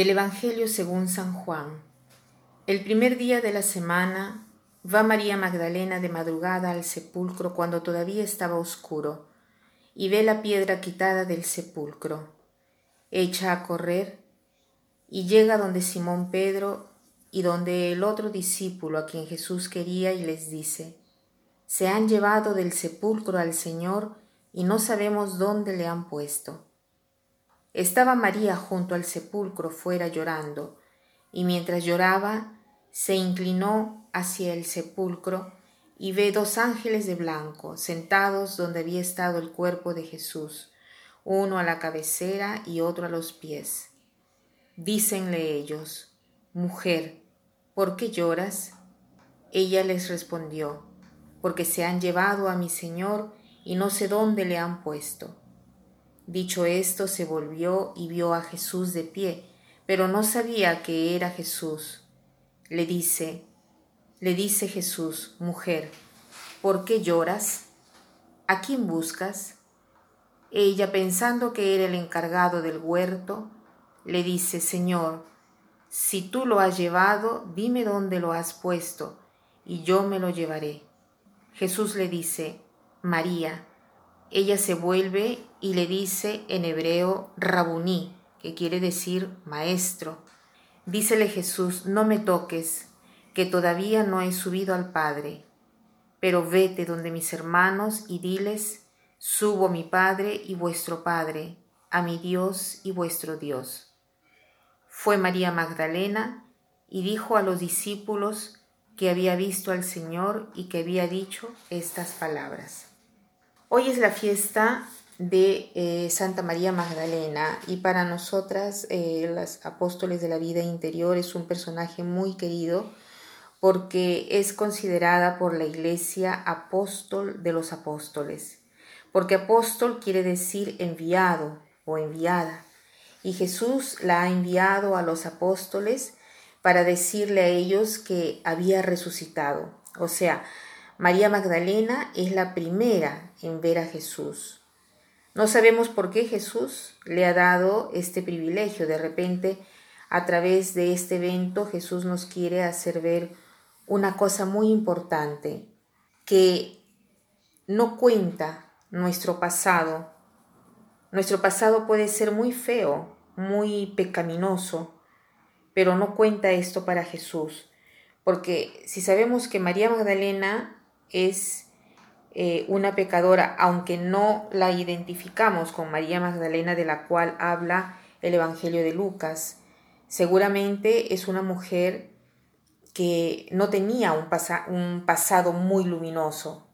Del Evangelio según San Juan. El primer día de la semana va María Magdalena de madrugada al sepulcro cuando todavía estaba oscuro y ve la piedra quitada del sepulcro. Echa a correr y llega donde Simón Pedro y donde el otro discípulo a quien Jesús quería y les dice, Se han llevado del sepulcro al Señor y no sabemos dónde le han puesto. Estaba María junto al sepulcro fuera llorando, y mientras lloraba, se inclinó hacia el sepulcro y ve dos ángeles de blanco sentados donde había estado el cuerpo de Jesús, uno a la cabecera y otro a los pies. Dícenle ellos, Mujer, ¿por qué lloras? Ella les respondió, Porque se han llevado a mi Señor y no sé dónde le han puesto. Dicho esto, se volvió y vio a Jesús de pie, pero no sabía que era Jesús. Le dice, le dice Jesús, mujer, ¿por qué lloras? ¿A quién buscas? Ella, pensando que era el encargado del huerto, le dice, Señor, si tú lo has llevado, dime dónde lo has puesto, y yo me lo llevaré. Jesús le dice, María. Ella se vuelve y le dice en hebreo Rabuní, que quiere decir maestro. Dícele Jesús, no me toques, que todavía no he subido al Padre, pero vete donde mis hermanos y diles, subo mi Padre y vuestro Padre, a mi Dios y vuestro Dios. Fue María Magdalena y dijo a los discípulos que había visto al Señor y que había dicho estas palabras. Hoy es la fiesta de eh, Santa María Magdalena y para nosotras, eh, las apóstoles de la vida interior, es un personaje muy querido porque es considerada por la Iglesia apóstol de los apóstoles, porque apóstol quiere decir enviado o enviada, y Jesús la ha enviado a los apóstoles para decirle a ellos que había resucitado, o sea, María Magdalena es la primera en ver a Jesús. No sabemos por qué Jesús le ha dado este privilegio. De repente, a través de este evento, Jesús nos quiere hacer ver una cosa muy importante, que no cuenta nuestro pasado. Nuestro pasado puede ser muy feo, muy pecaminoso, pero no cuenta esto para Jesús. Porque si sabemos que María Magdalena es eh, una pecadora, aunque no la identificamos con María Magdalena de la cual habla el Evangelio de Lucas. Seguramente es una mujer que no tenía un, un pasado muy luminoso,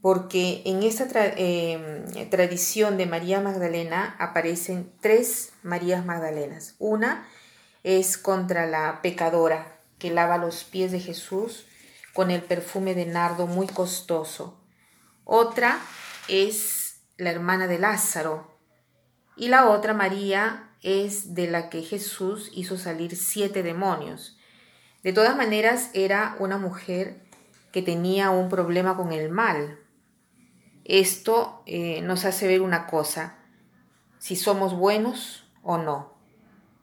porque en esta em, tradición de María Magdalena aparecen tres Marías Magdalenas. Una es contra la pecadora que lava los pies de Jesús con el perfume de nardo muy costoso. Otra es la hermana de Lázaro. Y la otra, María, es de la que Jesús hizo salir siete demonios. De todas maneras, era una mujer que tenía un problema con el mal. Esto eh, nos hace ver una cosa, si somos buenos o no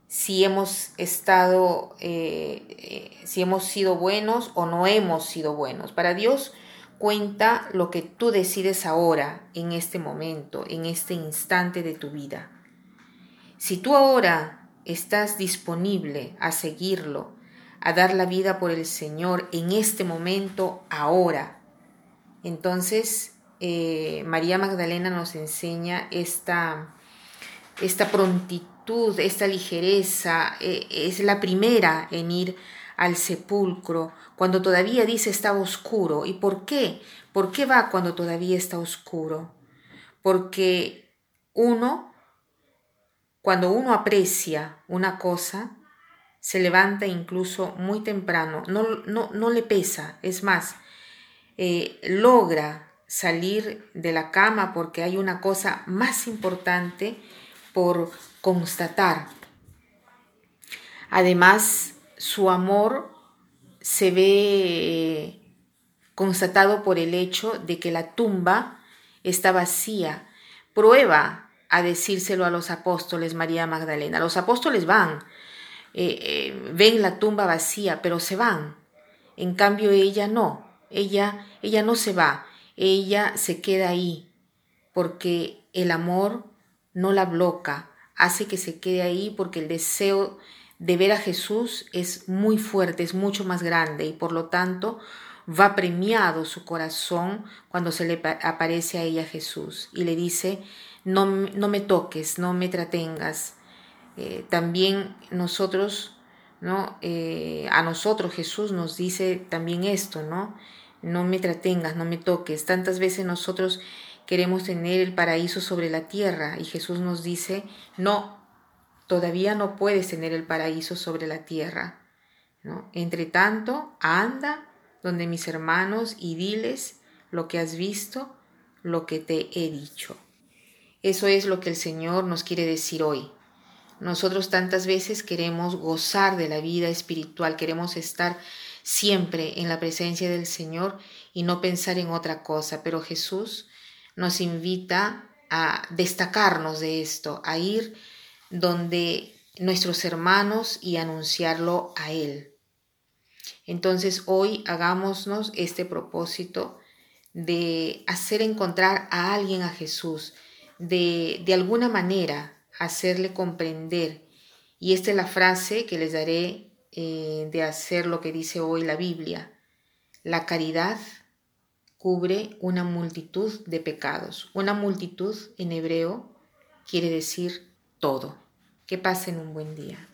si hemos estado, eh, eh, si hemos sido buenos o no hemos sido buenos. Para Dios cuenta lo que tú decides ahora, en este momento, en este instante de tu vida. Si tú ahora estás disponible a seguirlo, a dar la vida por el Señor en este momento, ahora, entonces eh, María Magdalena nos enseña esta, esta prontitud esta ligereza, eh, es la primera en ir al sepulcro, cuando todavía dice está oscuro. ¿Y por qué? ¿Por qué va cuando todavía está oscuro? Porque uno, cuando uno aprecia una cosa, se levanta incluso muy temprano, no, no, no le pesa, es más, eh, logra salir de la cama porque hay una cosa más importante por constatar. Además, su amor se ve constatado por el hecho de que la tumba está vacía, prueba a decírselo a los apóstoles María Magdalena. Los apóstoles van, eh, eh, ven la tumba vacía, pero se van. En cambio ella no, ella, ella no se va, ella se queda ahí, porque el amor no la bloca, hace que se quede ahí porque el deseo de ver a Jesús es muy fuerte, es mucho más grande y por lo tanto va premiado su corazón cuando se le aparece a ella Jesús y le dice, no, no me toques, no me tratengas. Eh, también nosotros, ¿no? Eh, a nosotros Jesús nos dice también esto, ¿no? No me tratengas, no me toques. Tantas veces nosotros queremos tener el paraíso sobre la tierra y Jesús nos dice, no, todavía no puedes tener el paraíso sobre la tierra. ¿no? Entre tanto, anda donde mis hermanos y diles lo que has visto, lo que te he dicho. Eso es lo que el Señor nos quiere decir hoy. Nosotros tantas veces queremos gozar de la vida espiritual, queremos estar siempre en la presencia del Señor y no pensar en otra cosa, pero Jesús nos invita a destacarnos de esto, a ir donde nuestros hermanos y anunciarlo a Él. Entonces hoy hagámonos este propósito de hacer encontrar a alguien a Jesús, de, de alguna manera hacerle comprender. Y esta es la frase que les daré eh, de hacer lo que dice hoy la Biblia. La caridad cubre una multitud de pecados. Una multitud en hebreo quiere decir todo. Que pasen un buen día.